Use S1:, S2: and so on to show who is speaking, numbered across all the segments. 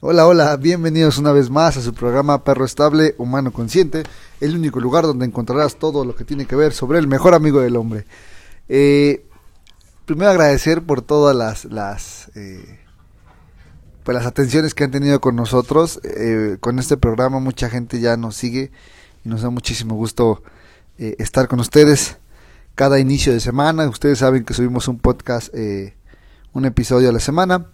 S1: Hola, hola, bienvenidos una vez más a su programa Perro Estable Humano Consciente, el único lugar donde encontrarás todo lo que tiene que ver sobre el mejor amigo del hombre. Eh, primero agradecer por todas las, las, eh, pues las atenciones que han tenido con nosotros. Eh, con este programa mucha gente ya nos sigue y nos da muchísimo gusto estar con ustedes cada inicio de semana. Ustedes saben que subimos un podcast, un episodio a la semana.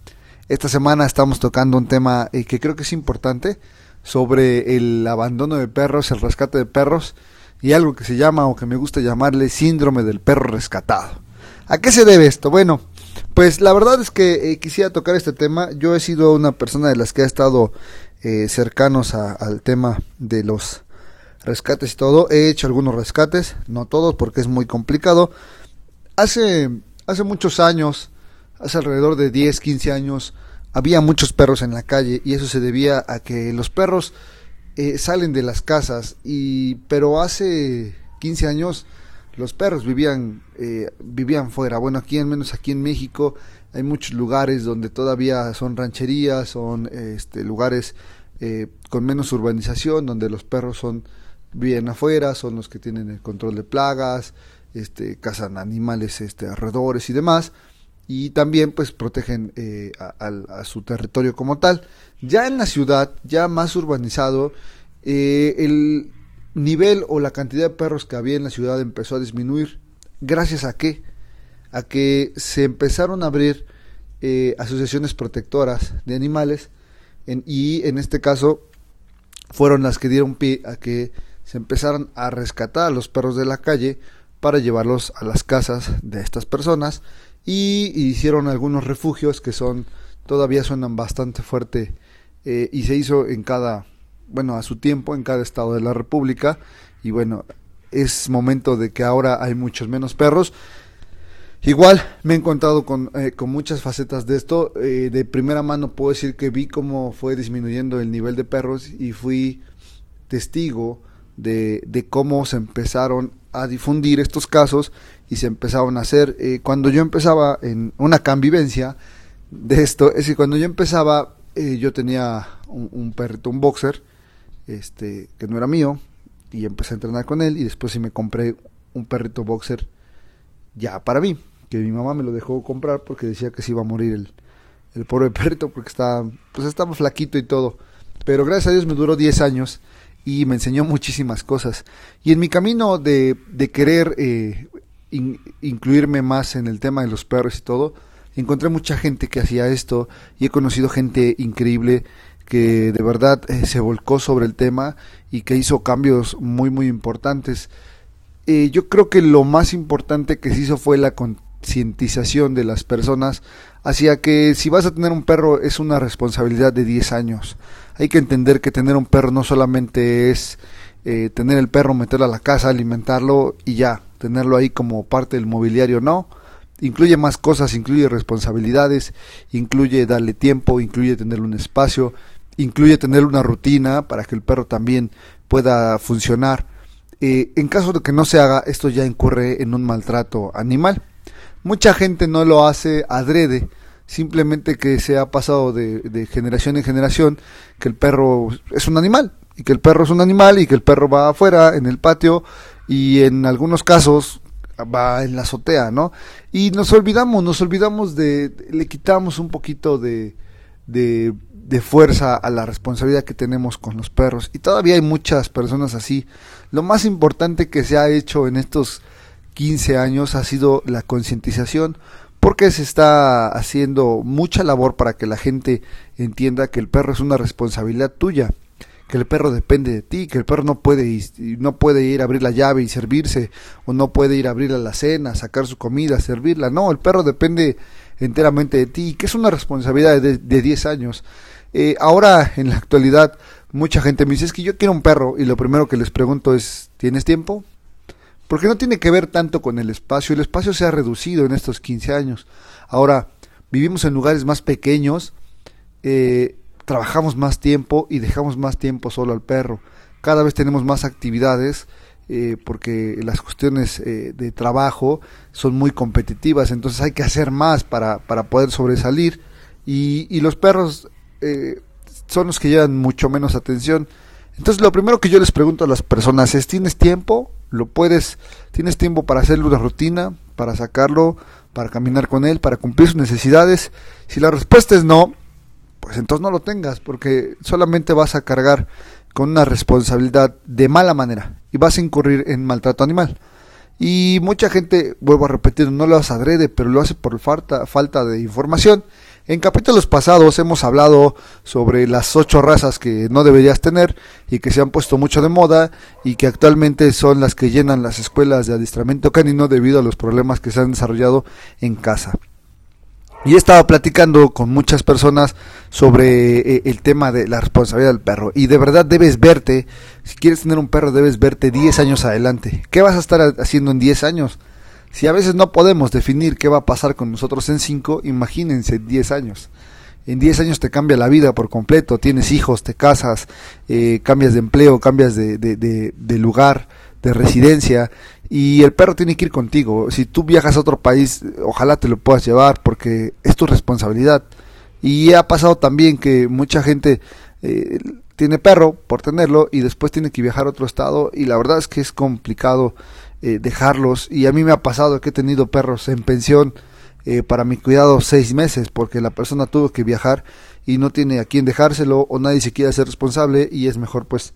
S1: Esta semana estamos tocando un tema eh, que creo que es importante sobre el abandono de perros, el rescate de perros y algo que se llama o que me gusta llamarle síndrome del perro rescatado. ¿A qué se debe esto? Bueno, pues la verdad es que eh, quisiera tocar este tema. Yo he sido una persona de las que ha estado eh, cercanos al tema de los rescates y todo. He hecho algunos rescates, no todos porque es muy complicado. Hace, hace muchos años hace alrededor de 10, 15 años había muchos perros en la calle y eso se debía a que los perros eh, salen de las casas y pero hace 15 años los perros vivían eh, vivían fuera. Bueno aquí al menos aquí en México hay muchos lugares donde todavía son rancherías son este, lugares eh, con menos urbanización donde los perros son viven afuera son los que tienen el control de plagas este cazan animales este alrededores y demás y también pues protegen eh, a, su territorio como tal. Ya en la ciudad, ya más urbanizado, eh, el nivel o la cantidad de perros que había en la ciudad empezó a disminuir. ¿Gracias a qué? A que se empezaron a abrir eh, asociaciones protectoras de animales y en este caso fueron las que dieron pie a que se empezaran a rescatar a los perros de la calle para llevarlos a las casas de estas personas y hicieron algunos refugios que son todavía suenan bastante fuerte eh, y se hizo en cada bueno a su tiempo en cada estado de la república. Y bueno es momento de que ahora hay muchos menos perros. Igual me he encontrado con, eh, con muchas facetas de esto. Eh, de primera mano puedo decir que vi cómo fue disminuyendo el nivel de perros y fui testigo de, cómo se empezaron a difundir estos casos y se empezaron a hacer. Eh, cuando yo empezaba en una convivencia de esto, es que cuando yo empezaba, eh, yo tenía un, perrito, un boxer, este, que no era mío, y empecé a entrenar con él, y después sí me compré un perrito boxer ya para mí, que mi mamá me lo dejó comprar porque decía que se iba a morir el, el pobre perrito porque estaba, pues estaba flaquito y todo. Pero gracias a Dios me duró 10 años y me enseñó muchísimas cosas. Y en mi camino de, de querer eh, incluirme más en el tema de los perros y todo, encontré mucha gente que hacía esto y he conocido gente increíble que de verdad eh, se volcó sobre el tema y que hizo cambios muy muy importantes. Eh, yo creo que lo más importante que se hizo fue la concientización de las personas hacia que si vas a tener un perro es una responsabilidad de 10 años. Hay que entender que tener un perro no solamente es eh, tener el perro, meterlo a la casa, alimentarlo y ya, tenerlo ahí como parte del mobiliario, no. Incluye más cosas, incluye responsabilidades, incluye darle tiempo, incluye tenerle un espacio, incluye tener una rutina para que el perro también pueda funcionar. Eh, en caso de que no se haga, esto ya incurre en un maltrato animal. Mucha gente no lo hace adrede, simplemente que se ha pasado de, generación en generación que el perro es un animal y que el perro es un animal y que el perro va afuera en el patio y en algunos casos va en la azotea, ¿no? Y nos olvidamos, nos olvidamos de, le quitamos un poquito de, de, de, fuerza a la responsabilidad que tenemos con los perros. Y todavía hay muchas personas así. Lo más importante que se ha hecho en estos 15 años ha sido la concientización, porque se está haciendo mucha labor para que la gente entienda que el perro es una responsabilidad tuya que el perro depende de ti, que el perro no puede, no puede ir a abrir la llave y servirse, o no puede ir a abrir la cena, sacar su comida, servirla. No, el perro depende enteramente de ti, que es una responsabilidad de, de 10 años. Eh, ahora, en la actualidad, Mucha gente me dice, es que yo quiero un perro y lo primero que les pregunto es, ¿tienes tiempo? Porque no tiene que ver tanto con el espacio, el espacio se ha reducido en estos 15 años. Ahora, vivimos en lugares más pequeños, eh, trabajamos más tiempo y dejamos más tiempo solo al perro. Cada vez tenemos más actividades eh, porque las cuestiones eh, de trabajo son muy competitivas, entonces hay que hacer más para, para poder sobresalir y, los perros eh, son los que llevan mucho menos atención. Entonces lo primero que yo les pregunto a las personas es, ¿tienes tiempo? ¿Lo puedes? ¿Tienes tiempo para hacerle una rutina? ¿Para sacarlo? ¿Para caminar con él? ¿Para cumplir sus necesidades? Si la respuesta es no, pues entonces no lo tengas, porque solamente vas a cargar con una responsabilidad de mala manera y vas a incurrir en maltrato animal. Y mucha gente, vuelvo a repetir, no lo hace adrede, pero lo hace por falta, falta de información. En capítulos pasados hemos hablado sobre las ocho razas que no deberías tener y que se han puesto mucho de moda y que actualmente son las que llenan las escuelas de adiestramiento canino debido a los problemas que se han desarrollado en casa. Y he estado platicando con muchas personas sobre eh, el tema de la responsabilidad del perro. Y de verdad debes verte, si quieres tener un perro, debes verte 10 años adelante. ¿Qué vas a estar haciendo en 10 años? Si a veces no podemos definir qué va a pasar con nosotros en 5, imagínense 10 años. En 10 años te cambia la vida por completo, tienes hijos, te casas, eh, cambias de empleo, cambias de, lugar, de residencia y el perro tiene que ir contigo. Si tú viajas a otro país, ojalá te lo puedas llevar porque es tu responsabilidad. Y ha pasado también que mucha gente eh, tiene perro por tenerlo y después tiene que viajar a otro estado y la verdad es que es complicado eh, dejarlos. Y a mí me ha pasado que he tenido perros en pensión eh, para mi cuidado seis meses porque la persona tuvo que viajar y no tiene a quién dejárselo o nadie se quiere hacer responsable y es mejor pues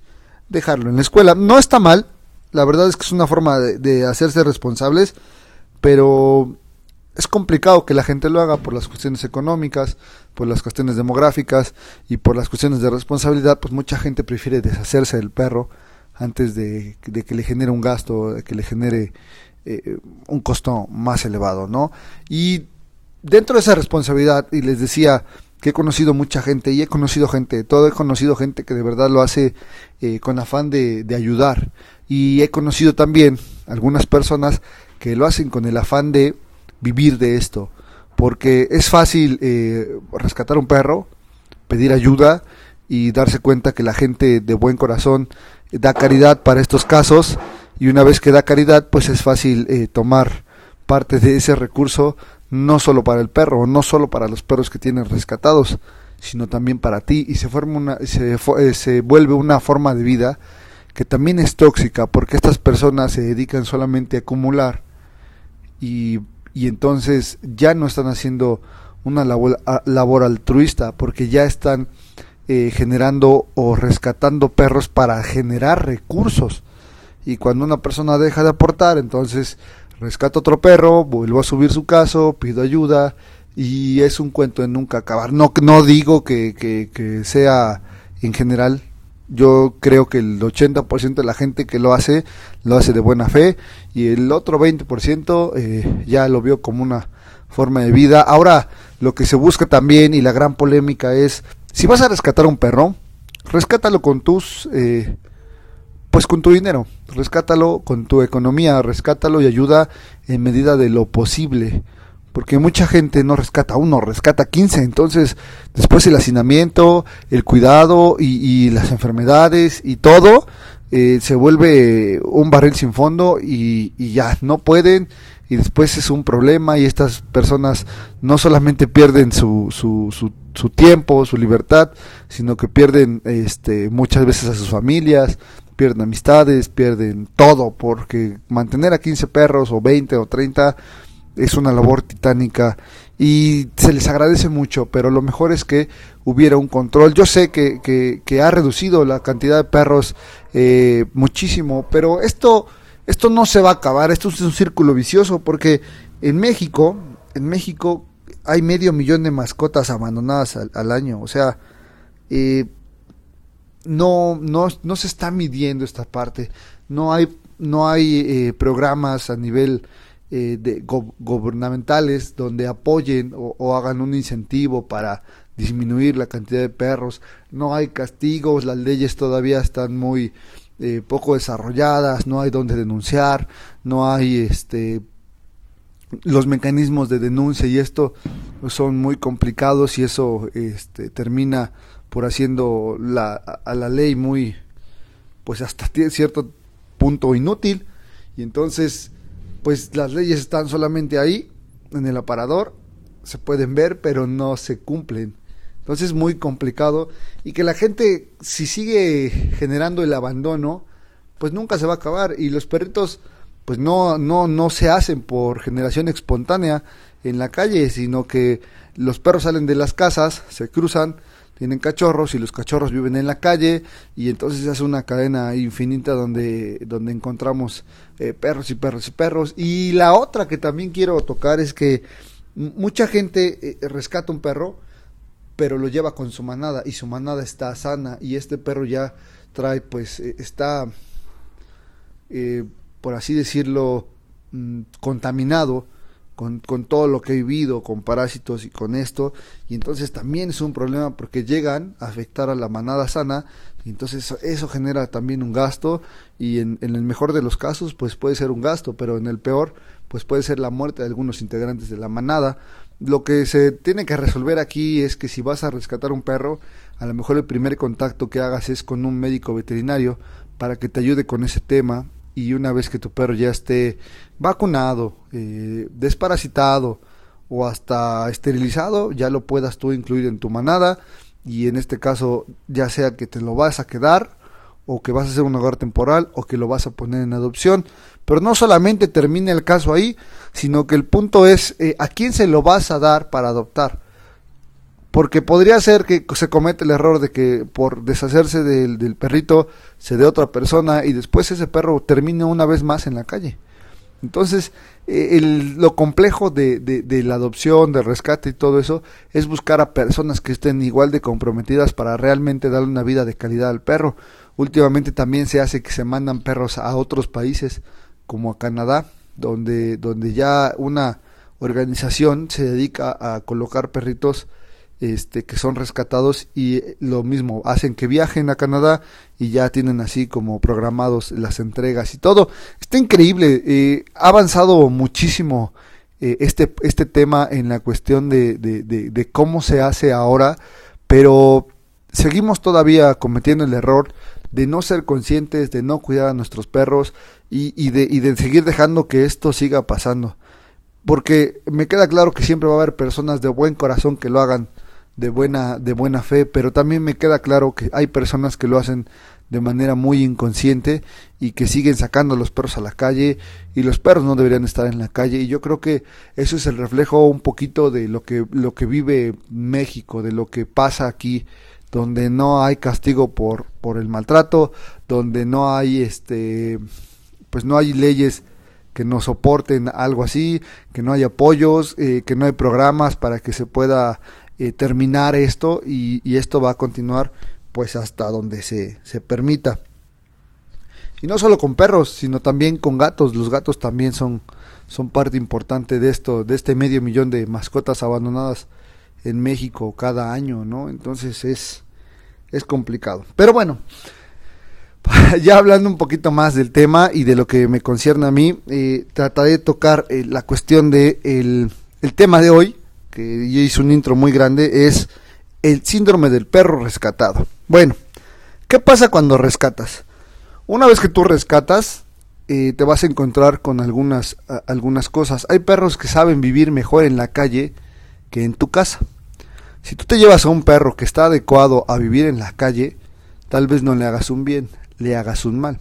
S1: dejarlo en la escuela. No está mal, la verdad es que es una forma de, hacerse responsables, pero es complicado que la gente lo haga por las cuestiones económicas, por las cuestiones demográficas y por las cuestiones de responsabilidad, pues mucha gente prefiere deshacerse del perro antes de, que le genere un gasto, de que le genere eh, un costo más elevado, ¿no? Y dentro de esa responsabilidad, y les decía que he conocido mucha gente y he conocido gente de todo, he conocido gente que de verdad lo hace eh, con afán de, de ayudar y he conocido también algunas personas que lo hacen con el afán de vivir de esto, porque es fácil eh, rescatar un perro, pedir ayuda y darse cuenta que la gente de buen corazón da caridad para estos casos y una vez que da caridad pues es fácil eh, tomar parte de ese recurso no solo para el perro, no solo para los perros que tienen rescatados, sino también para ti y se forma una se, eh, se vuelve una forma de vida que también es tóxica porque estas personas se dedican solamente a acumular y, y entonces ya no están haciendo una labor, labor altruista porque ya están eh, generando o rescatando perros para generar recursos. Y cuando una persona deja de aportar entonces rescata otro perro vuelvo a subir su caso pido ayuda y es un cuento de nunca acabar. No no digo que, que, que sea en general. Yo creo que el 80% de la gente que lo hace, lo hace de buena fe y el otro 20% eh, ya lo vio como una forma de vida. Ahora, lo que se busca también y la gran polémica es, si vas a rescatar un perro, rescátalo con tus, eh, pues con tu dinero, rescátalo con tu economía, rescátalo y ayuda en medida de lo posible. Porque mucha gente no rescata uno, rescata 15, entonces después el hacinamiento, el cuidado y, las enfermedades y todo eh, se vuelve un barril sin fondo y, ya no pueden. Y después es un problema y estas personas no solamente pierden su, su, su, su tiempo, su libertad, sino que pierden este, muchas veces a sus familias, pierden amistades, pierden todo, porque mantener a 15 perros o 20 o 30 es una labor titánica y se les agradece mucho, pero lo mejor es que hubiera un control. Yo sé que, que, ha reducido la cantidad de perros eh, muchísimo, pero esto, esto no se va a acabar, esto es un círculo vicioso, porque en México, en México hay medio millón de mascotas abandonadas al, año, o sea, eh, no, no, se está midiendo esta parte, no hay, no hay eh, programas a nivel eh, de, gubernamentales donde apoyen o, hagan un incentivo para disminuir la cantidad de perros, no hay castigos, las leyes todavía están muy eh, poco desarrolladas, no hay donde denunciar, no hay este los mecanismos de denuncia y esto son muy complicados y eso este, termina por haciendo la, a la ley muy pues hasta cierto punto inútil. Y entonces pues las leyes están solamente ahí en el aparador se pueden ver pero no se cumplen. Entonces es muy complicado y que la gente si sigue generando el abandono pues nunca se va a acabar. Y los perritos pues no, no, no se hacen por generación espontánea en la calle, sino que los perros salen de las casas, se cruzan, tienen cachorros y los cachorros viven en la calle y entonces se hace una cadena infinita donde, donde encontramos eh, perros y perros y perros. Y la otra que también quiero tocar es que mucha gente eh, rescata un perro, pero lo lleva con su manada y su manada está sana y este perro ya trae pues eh, está por así decirlo, mm, contaminado con, con, todo lo que he vivido, con parásitos y con esto, y entonces también es un problema porque llegan a afectar a la manada sana, y entonces eso, genera también un gasto, y en, en, el mejor de los casos, pues puede ser un gasto, pero en el peor, pues puede ser la muerte de algunos integrantes de la manada. Lo que se tiene que resolver aquí es que si vas a rescatar un perro, a lo mejor el primer contacto que hagas es con un médico veterinario para que te ayude con ese tema y una vez que tu perro ya esté vacunado, eh, desparasitado o hasta esterilizado, ya lo puedas tú incluir en tu manada y en este caso ya sea que te lo vas a quedar o que vas a hacer un hogar temporal o que lo vas a poner en adopción. Pero no solamente termina el caso ahí, sino que el punto es eh, a quién se lo vas a dar para adoptar. Porque podría ser que se comete el error de que por deshacerse del, perrito se dé otra persona y después ese perro termine una vez más en la calle. Entonces, eh, lo complejo de, de, la adopción, del rescate y todo eso es buscar a personas que estén igual de comprometidas para realmente darle una vida de calidad al perro. Últimamente también se hace que se mandan perros a otros países, como a Canadá, donde, donde ya una organización se dedica a colocar perritos este, que son rescatados y lo mismo, hacen que viajen a Canadá y ya tienen así como programados las entregas y todo. Está increíble, eh, ha avanzado muchísimo eh, este, este tema en la cuestión de, de, cómo se hace ahora, pero seguimos todavía cometiendo el error de no ser conscientes, de no cuidar a nuestros perros y, de, y de seguir dejando que esto siga pasando. Porque me queda claro que siempre va a haber personas de buen corazón que lo hagan de buena, de buena fe, pero también me queda claro que hay personas que lo hacen de manera muy inconsciente y que siguen sacando a los perros a la calle y los perros no deberían estar en la calle. Y yo creo que eso es el reflejo un poquito de lo que lo que vive México, de lo que pasa aquí donde no hay castigo por por el maltrato, donde no hay este pues no hay leyes que no soporten algo así, que no hay apoyos, eh, que no hay programas para que se pueda eh, terminar esto y, esto va a continuar pues hasta donde se, se permita. Y no solo con perros, sino también con gatos. Los gatos también son, son parte importante de esto, de este medio millón de mascotas abandonadas en México cada año, ¿no? Entonces es, es complicado. Pero bueno, ya hablando un poquito más del tema y de lo que me concierne a mí, eh, trataré de tocar eh, la cuestión de el, el tema de hoy, que yo hice un intro muy grande, es el síndrome del perro rescatado. Bueno, ¿qué pasa cuando rescatas? Una vez que tú rescatas, eh, te vas a encontrar con algunas, algunas cosas. Hay perros que saben vivir mejor en la calle que en tu casa. Si tú te llevas a un perro que está adecuado a vivir en la calle, tal vez no le hagas un bien, le hagas un mal.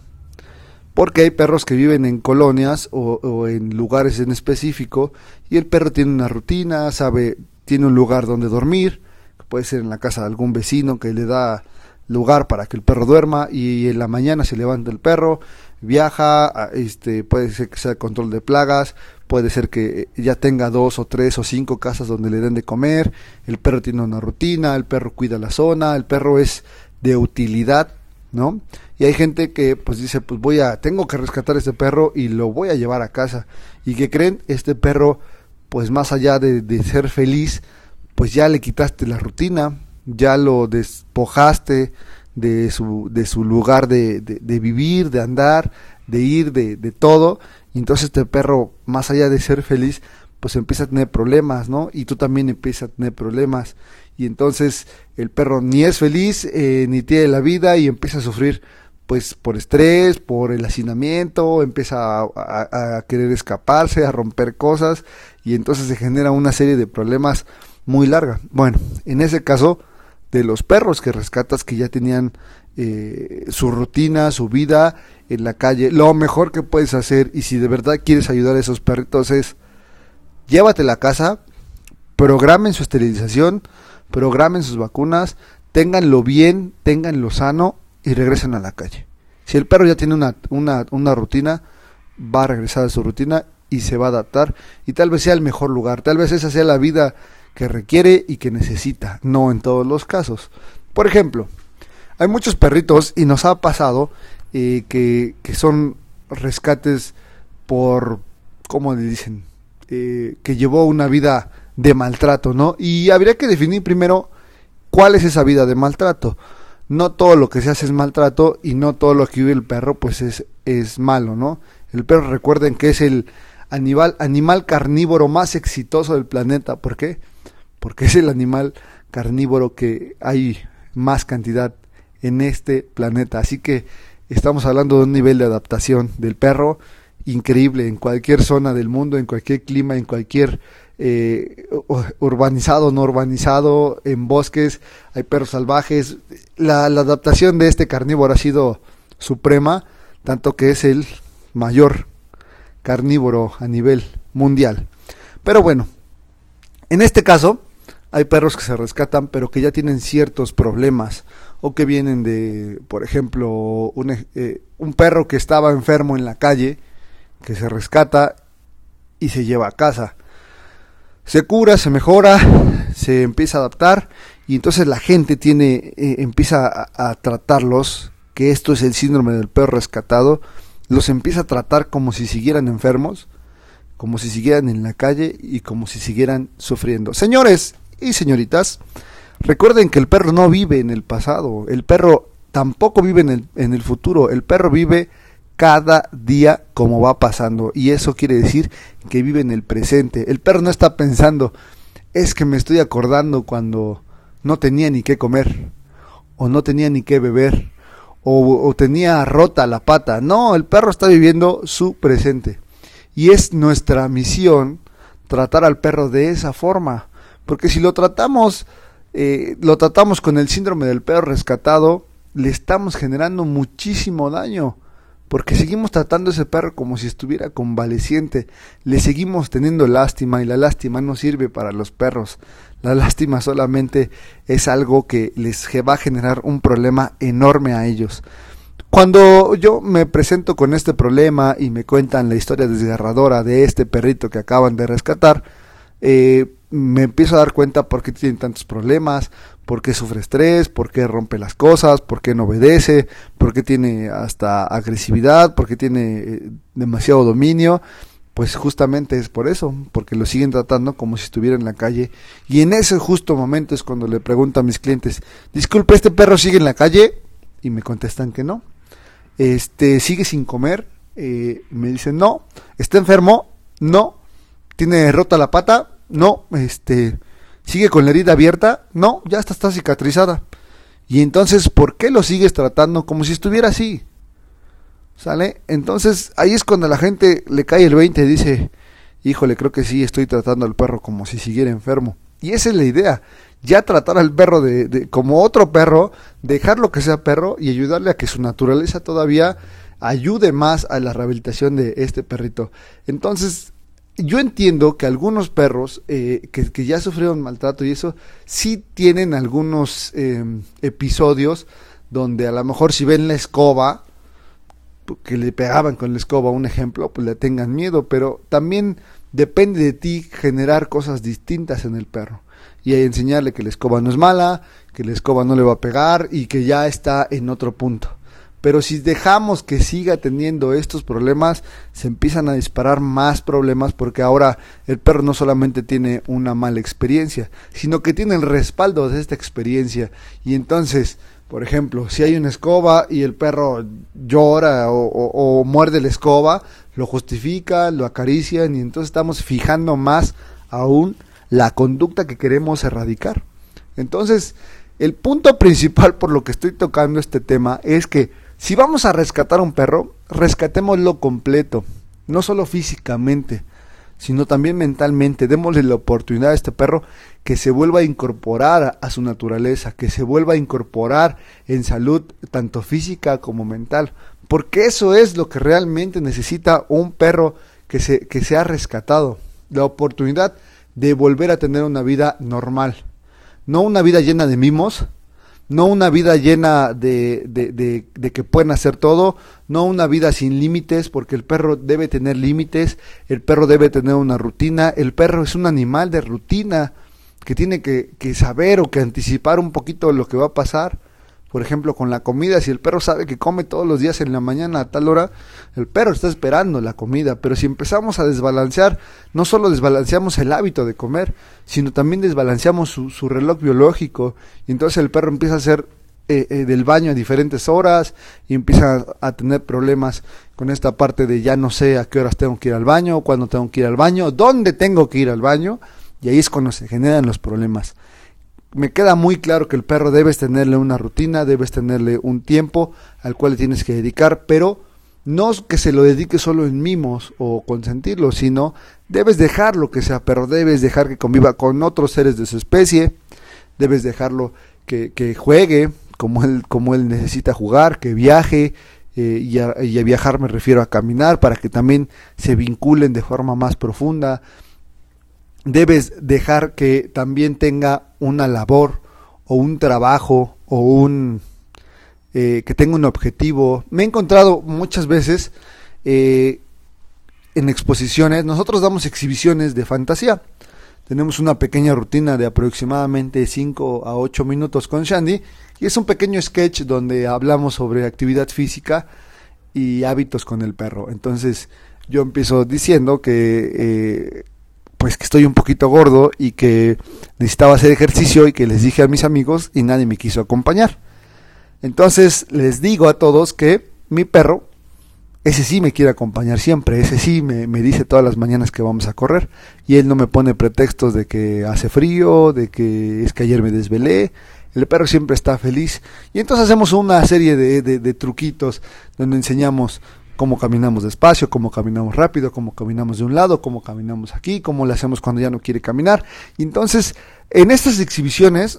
S1: Porque hay perros que viven en colonias o, en lugares en específico y el perro tiene una rutina, sabe, tiene un lugar donde dormir, puede ser en la casa de algún vecino que le da lugar para que el perro duerma y en la mañana se levanta el perro, viaja, este, puede ser que sea control de plagas, puede ser que ya tenga dos o tres o cinco casas donde le den de comer, el perro tiene una rutina, el perro cuida la zona, el perro es de utilidad ¿no? Y hay gente que pues dice, pues voy a, tengo que rescatar este perro y lo voy a llevar a casa. Y que creen, este perro, pues más allá de, ser feliz, pues ya le quitaste la rutina, ya lo despojaste de su, de su lugar de, de, vivir, de andar, de ir, de, de todo. Y entonces este perro, más allá de ser feliz, pues empieza a tener problemas, ¿no? Y tú también empiezas a tener problemas. Y entonces el perro ni es feliz, eh, ni tiene la vida y empieza a sufrir pues por estrés, por el hacinamiento, empieza a, querer escaparse, a romper cosas y entonces se genera una serie de problemas muy larga. Bueno, en ese caso de los perros que rescatas que ya tenían eh, su rutina, su vida en la calle, lo mejor que puedes hacer y si de verdad quieres ayudar a esos perritos es llévate la casa, programen su esterilización, programen sus vacunas, ténganlo bien, ténganlo sano y regresen a la calle. Si el perro ya tiene una, una, una rutina, va a regresar a su rutina y se va a adaptar y tal vez sea el mejor lugar, tal vez esa sea la vida que requiere y que necesita, no en todos los casos. Por ejemplo, hay muchos perritos y nos ha pasado eh, que, que, son rescates por, ¿cómo le dicen? Eh, que llevó una vida de maltrato, ¿no? Y habría que definir primero cuál es esa vida de maltrato no todo lo que se hace es maltrato y no todo lo que vive el perro pues es, es malo, ¿no? El perro recuerden que es el animal, animal carnívoro más exitoso del planeta. ¿Por qué? Porque es el animal carnívoro que hay más cantidad en este planeta. Así que estamos hablando de un nivel de adaptación del perro increíble en cualquier zona del mundo, en cualquier clima, en cualquier eh, urbanizado, no urbanizado, en bosques, hay perros salvajes. La, adaptación de este carnívoro ha sido suprema, tanto que es el mayor carnívoro a nivel mundial. Pero bueno, en este caso hay perros que se rescatan pero que ya tienen ciertos problemas o que vienen de, por ejemplo, un, eh, un perro que estaba enfermo en la calle, que se rescata y se lleva a casa se cura, se mejora, se empieza a adaptar y entonces la gente tiene eh, empieza a, tratarlos, que esto es el síndrome del perro rescatado, los empieza a tratar como si siguieran enfermos, como si siguieran en la calle y como si siguieran sufriendo. Señores y señoritas, recuerden que el perro no vive en el pasado, el perro tampoco vive en el, en el futuro, el perro vive cada día como va pasando. Y eso quiere decir que vive en el presente. El perro no está pensando, es que me estoy acordando cuando no tenía ni qué comer, o no tenía ni qué beber, o, tenía rota la pata. No, el perro está viviendo su presente. Y es nuestra misión tratar al perro de esa forma. Porque si lo tratamos, eh, lo tratamos con el síndrome del perro rescatado, le estamos generando muchísimo daño porque seguimos tratando a ese perro como si estuviera convaleciente, le seguimos teniendo lástima y la lástima no sirve para los perros, la lástima solamente es algo que les va a generar un problema enorme a ellos. Cuando yo me presento con este problema y me cuentan la historia desgarradora de este perrito que acaban de rescatar, eh, me empiezo a dar cuenta por qué tienen tantos problemas, por qué sufre estrés, por qué rompe las cosas, por qué no obedece, por qué tiene hasta agresividad, por qué tiene eh, demasiado dominio. Pues justamente es por eso, porque lo siguen tratando como si estuviera en la calle. Y en ese justo momento es cuando le pregunto a mis clientes, disculpe, ¿este perro sigue en la calle? Y me contestan que no. Este, ¿sigue sin comer? Eh, me dicen, no. ¿Está enfermo? No. ¿Tiene rota la pata? No, este, sigue con la herida abierta. No, ya está, está cicatrizada. Y entonces, ¿por qué lo sigues tratando como si estuviera así? ¿Sale? Entonces, ahí es cuando la gente le cae el 20 y dice, híjole, creo que sí, estoy tratando al perro como si siguiera enfermo. Y esa es la idea, ya tratar al perro de, de, como otro perro, dejarlo que sea perro y ayudarle a que su naturaleza todavía ayude más a la rehabilitación de este perrito. Entonces, yo entiendo que algunos perros eh, que, ya sufrieron maltrato y eso, sí tienen algunos em, episodios donde a lo mejor si ven la escoba, que le pegaban con la escoba, un ejemplo, pues le tengan miedo, pero también depende de ti generar cosas distintas en el perro y enseñarle que la escoba no es mala, que la escoba no le va a pegar y que ya está en otro punto. Pero si dejamos que siga teniendo estos problemas, se empiezan a disparar más problemas porque ahora el perro no solamente tiene una mala experiencia, sino que tiene el respaldo de esta experiencia. Y entonces, por ejemplo, si hay una escoba y el perro llora o, muerde la escoba, lo justifica, lo acarician y entonces estamos fijando más aún la conducta que queremos erradicar. Entonces, el punto principal por lo que estoy tocando este tema es que si vamos a rescatar a un perro, rescatémoslo completo, no solo físicamente, sino también mentalmente. Démosle la oportunidad a este perro que se vuelva a incorporar a su naturaleza, que se vuelva a incorporar en salud tanto física como mental, porque eso es lo que realmente necesita un perro que se, que se ha rescatado, la oportunidad de volver a tener una vida normal, no una vida llena de mimos, no una vida llena de, de, de, que pueden hacer todo, no una vida sin límites, porque el perro debe tener límites, el perro debe tener una rutina, el perro es un animal de rutina que tiene que, que saber o que anticipar un poquito lo que va a pasar por ejemplo, con la comida, si el perro sabe que come todos los días en la mañana a tal hora, el perro está esperando la comida, pero si empezamos a desbalancear, no solo desbalanceamos el hábito de comer, sino también desbalanceamos su, su reloj biológico, y entonces el perro empieza a hacer eh, eh, del baño a diferentes horas y empieza a, tener problemas con esta parte de ya no sé a qué horas tengo que ir al baño, cuándo tengo que ir al baño, dónde tengo que ir al baño, y ahí es cuando se generan los problemas me queda muy claro que el perro debes tenerle una rutina, debes tenerle un tiempo al cual le tienes que dedicar, pero no que se lo dedique solo en mimos o consentirlo, sino debes dejarlo que sea perro, debes dejar que conviva con otros seres de su especie, debes dejarlo que, juegue como él, como él necesita jugar, que viaje, eh, y a viajar me refiero a caminar, para que también se vinculen de forma más profunda, debes dejar que también tenga una labor o un trabajo o un eh, que tenga un objetivo. Me he encontrado muchas veces eh, en exposiciones, nosotros damos exhibiciones de fantasía. Tenemos una pequeña rutina de aproximadamente 5 a 8 minutos con Shandy y es un pequeño sketch donde hablamos sobre actividad física y hábitos con el perro. Entonces yo empiezo diciendo que eh, pues que estoy un poquito gordo y que necesitaba hacer ejercicio y que les dije a mis amigos y nadie me quiso acompañar. Entonces les digo a todos que mi perro, ese sí me quiere acompañar siempre, ese sí me, me, dice todas las mañanas que vamos a correr y él no me pone pretextos de que hace frío, de que es que ayer me desvelé. El perro siempre está feliz y entonces hacemos una serie de, de, de truquitos donde enseñamos cómo caminamos despacio, cómo caminamos rápido, cómo caminamos de un lado, cómo caminamos aquí, cómo le hacemos cuando ya no quiere caminar. Y entonces, en estas exhibiciones,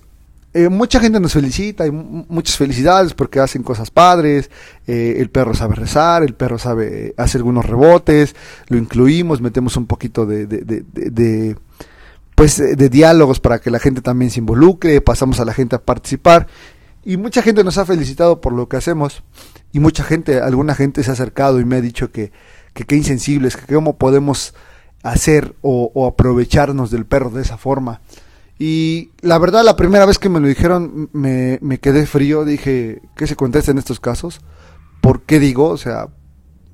S1: eh, mucha gente nos felicita y muchas felicidades porque hacen cosas padres, eh, el perro sabe rezar, el perro sabe hacer algunos rebotes, lo incluimos, metemos un poquito de, pues de diálogos para que la gente también se involucre, pasamos a la gente a participar y mucha gente nos ha felicitado por lo que hacemos. Y mucha gente, alguna gente se ha acercado y me ha dicho que qué insensibles, que cómo podemos hacer o, aprovecharnos del perro de esa forma. Y la verdad, la primera vez que me lo dijeron, me, me quedé frío. Dije, ¿qué se contesta en estos casos? ¿Por qué digo? O sea,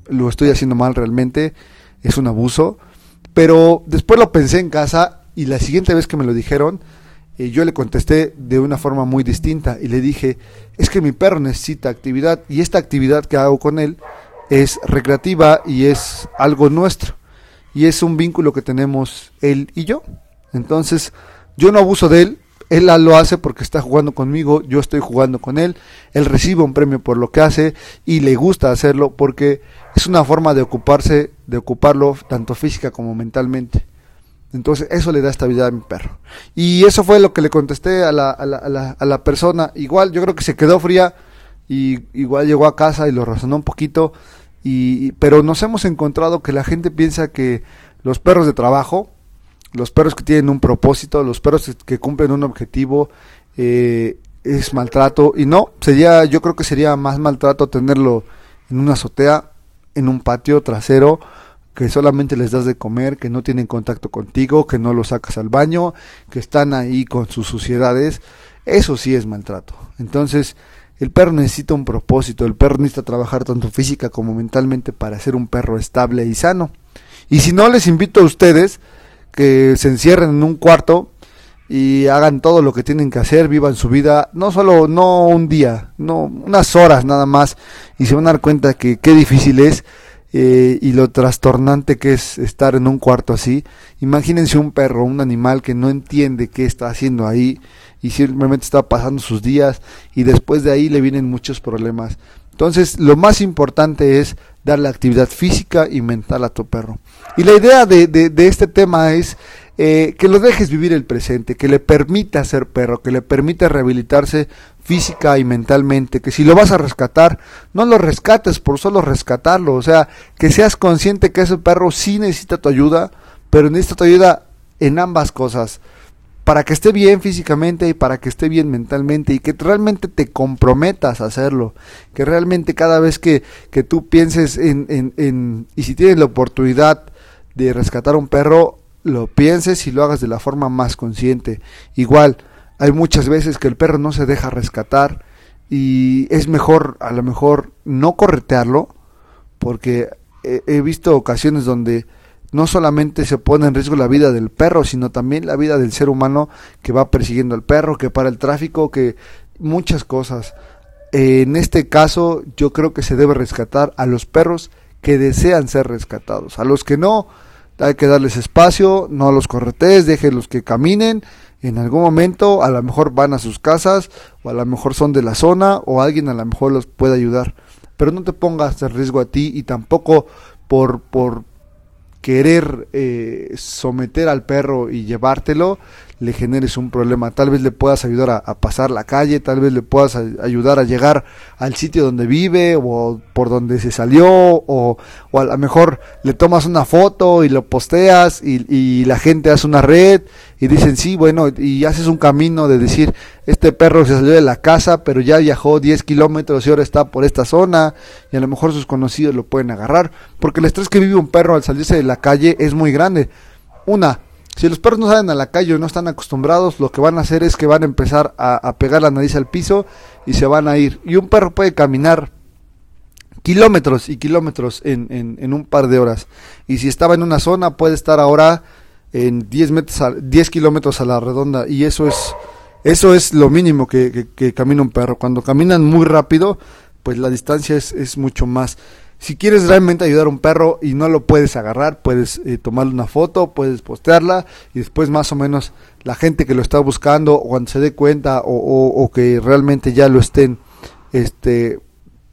S1: lo estoy haciendo mal realmente. Es un abuso. Pero después lo pensé en casa y la siguiente vez que me lo dijeron, y yo le contesté de una forma muy distinta y le dije, es que mi perro necesita actividad y esta actividad que hago con él es recreativa y es algo nuestro y es un vínculo que tenemos él y yo. Entonces, yo no abuso de él, él lo hace porque está jugando conmigo, yo estoy jugando con él, él recibe un premio por lo que hace y le gusta hacerlo porque es una forma de ocuparse, de ocuparlo tanto física como mentalmente. Entonces eso le da estabilidad a mi perro. Y eso fue lo que le contesté a la, a la, a la, persona. Igual yo creo que se quedó fría y igual llegó a casa y lo razonó un poquito. Y, pero nos hemos encontrado que la gente piensa que los perros de trabajo, los perros que tienen un propósito, los perros que cumplen un objetivo, eh, es maltrato. Y no, sería, yo creo que sería más maltrato tenerlo en una azotea, en un patio trasero que solamente les das de comer, que no tienen contacto contigo, que no los sacas al baño, que están ahí con sus suciedades, eso sí es maltrato. Entonces, El perro necesita un propósito, el perro necesita trabajar tanto física como mentalmente para ser un perro estable y sano. Y si no, les invito a ustedes que se encierren en un cuarto y hagan todo lo que tienen que hacer, vivan su vida, no solo, no un día, no unas horas nada más, y se van a dar cuenta que qué difícil es eh, y lo trastornante que es estar en un cuarto así. Imagínense un perro, un animal que no entiende qué está haciendo ahí y simplemente está pasando sus días y después de ahí le vienen muchos problemas. Entonces, lo más importante es darle actividad física y mental a tu perro. Y la idea de, de, este tema es eh, que lo dejes vivir el presente, que le permita ser perro, que le permita rehabilitarse física y mentalmente, que si lo vas a rescatar, no lo rescates por solo rescatarlo, o sea, que seas consciente que ese perro sí necesita tu ayuda, pero necesita tu ayuda en ambas cosas, para que esté bien físicamente y para que esté bien mentalmente y que realmente te comprometas a hacerlo, que realmente cada vez que, que tú pienses en, en, en, y si tienes la oportunidad de rescatar un perro, lo pienses y lo hagas de la forma más consciente. Igual, hay muchas veces que el perro no se deja rescatar y es mejor a lo mejor no corretearlo porque he, visto ocasiones donde no solamente se pone en riesgo la vida del perro, sino también la vida del ser humano que va persiguiendo al perro, que para el tráfico, que muchas cosas. En este caso yo creo que se debe rescatar a los perros que desean ser rescatados. A los que no, hay que darles espacio, no los corretees, déjenlos que caminen en algún momento a lo mejor van a sus casas o a lo mejor son de la zona o alguien a lo mejor los puede ayudar. Pero no te pongas en riesgo a ti y tampoco por, por querer eh, someter al perro y llevártelo, le generes un problema. Tal vez le puedas ayudar a, pasar la calle, tal vez le puedas ayudar a llegar al sitio donde vive o por donde se salió o, a lo mejor le tomas una foto y lo posteas y, y, la gente hace una red y dicen sí, bueno, y haces un camino de decir, este perro se salió de la casa pero ya viajó 10 kilómetros y ahora está por esta zona y a lo mejor sus conocidos lo pueden agarrar porque el estrés que vive un perro al salirse de la calle es muy grande. Una, si los perros no salen a la calle o no están acostumbrados, lo que van a hacer es que van a empezar a, pegar la nariz al piso y se van a ir. Y un perro puede caminar kilómetros y kilómetros en, en, un par de horas. Y si estaba en una zona, puede estar ahora en 10, metros a, 10 kilómetros a la redonda. Y eso es, eso es lo mínimo que, que, camina un perro. Cuando caminan muy rápido, pues la distancia es, es mucho más. Si quieres realmente ayudar a un perro y no lo puedes agarrar, puedes eh, tomarle una foto, puedes postearla y después más o menos la gente que lo está buscando o cuando se dé cuenta o, que realmente ya lo estén este,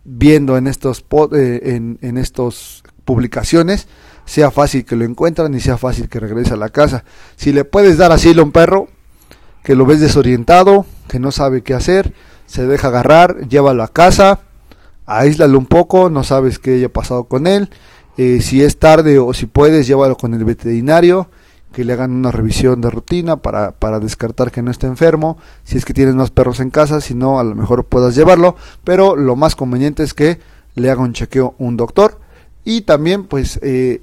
S1: viendo en estos eh, en, en estos publicaciones sea fácil que lo encuentran y sea fácil que regrese a la casa. Si le puedes dar asilo a un perro que lo ves desorientado, que no sabe qué hacer, se deja agarrar, llévalo a casa aíslalo un poco, no sabes qué haya pasado con él. Eh, si es tarde o si puedes, llévalo con el veterinario, que le hagan una revisión de rutina para, para descartar que no esté enfermo. Si es que tienes más perros en casa, si no, a lo mejor puedas llevarlo. Pero lo más conveniente es que le haga un chequeo un doctor. Y también, pues, eh,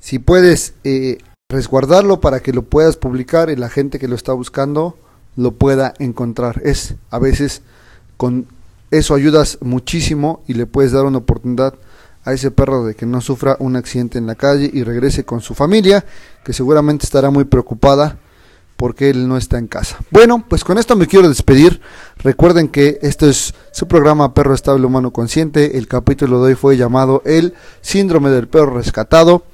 S1: si, puedes eh, resguardarlo para que lo puedas publicar y la gente que lo está buscando lo pueda encontrar. Es a veces con eso ayudas muchísimo y le puedes dar una oportunidad a ese perro de que no sufra un accidente en la calle y regrese con su familia, que seguramente estará muy preocupada porque él no está en casa. Bueno, pues con esto me quiero despedir. Recuerden que este es su programa Perro Estable Humano Consciente. El capítulo de hoy fue llamado El Síndrome del Perro Rescatado.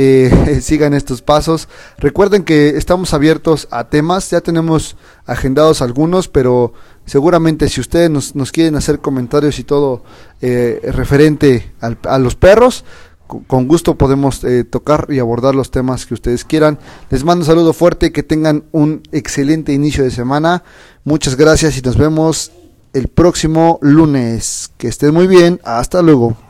S1: Eh, sigan estos pasos. Recuerden que estamos abiertos a temas, ya tenemos agendados algunos, pero seguramente si ustedes nos, quieren hacer comentarios y todo eh, referente a los perros, con gusto podemos eh, tocar y abordar los temas que ustedes quieran. Les mando un saludo fuerte, que tengan un excelente inicio de semana. Muchas gracias y nos vemos el próximo lunes. Que estén muy bien. Hasta luego.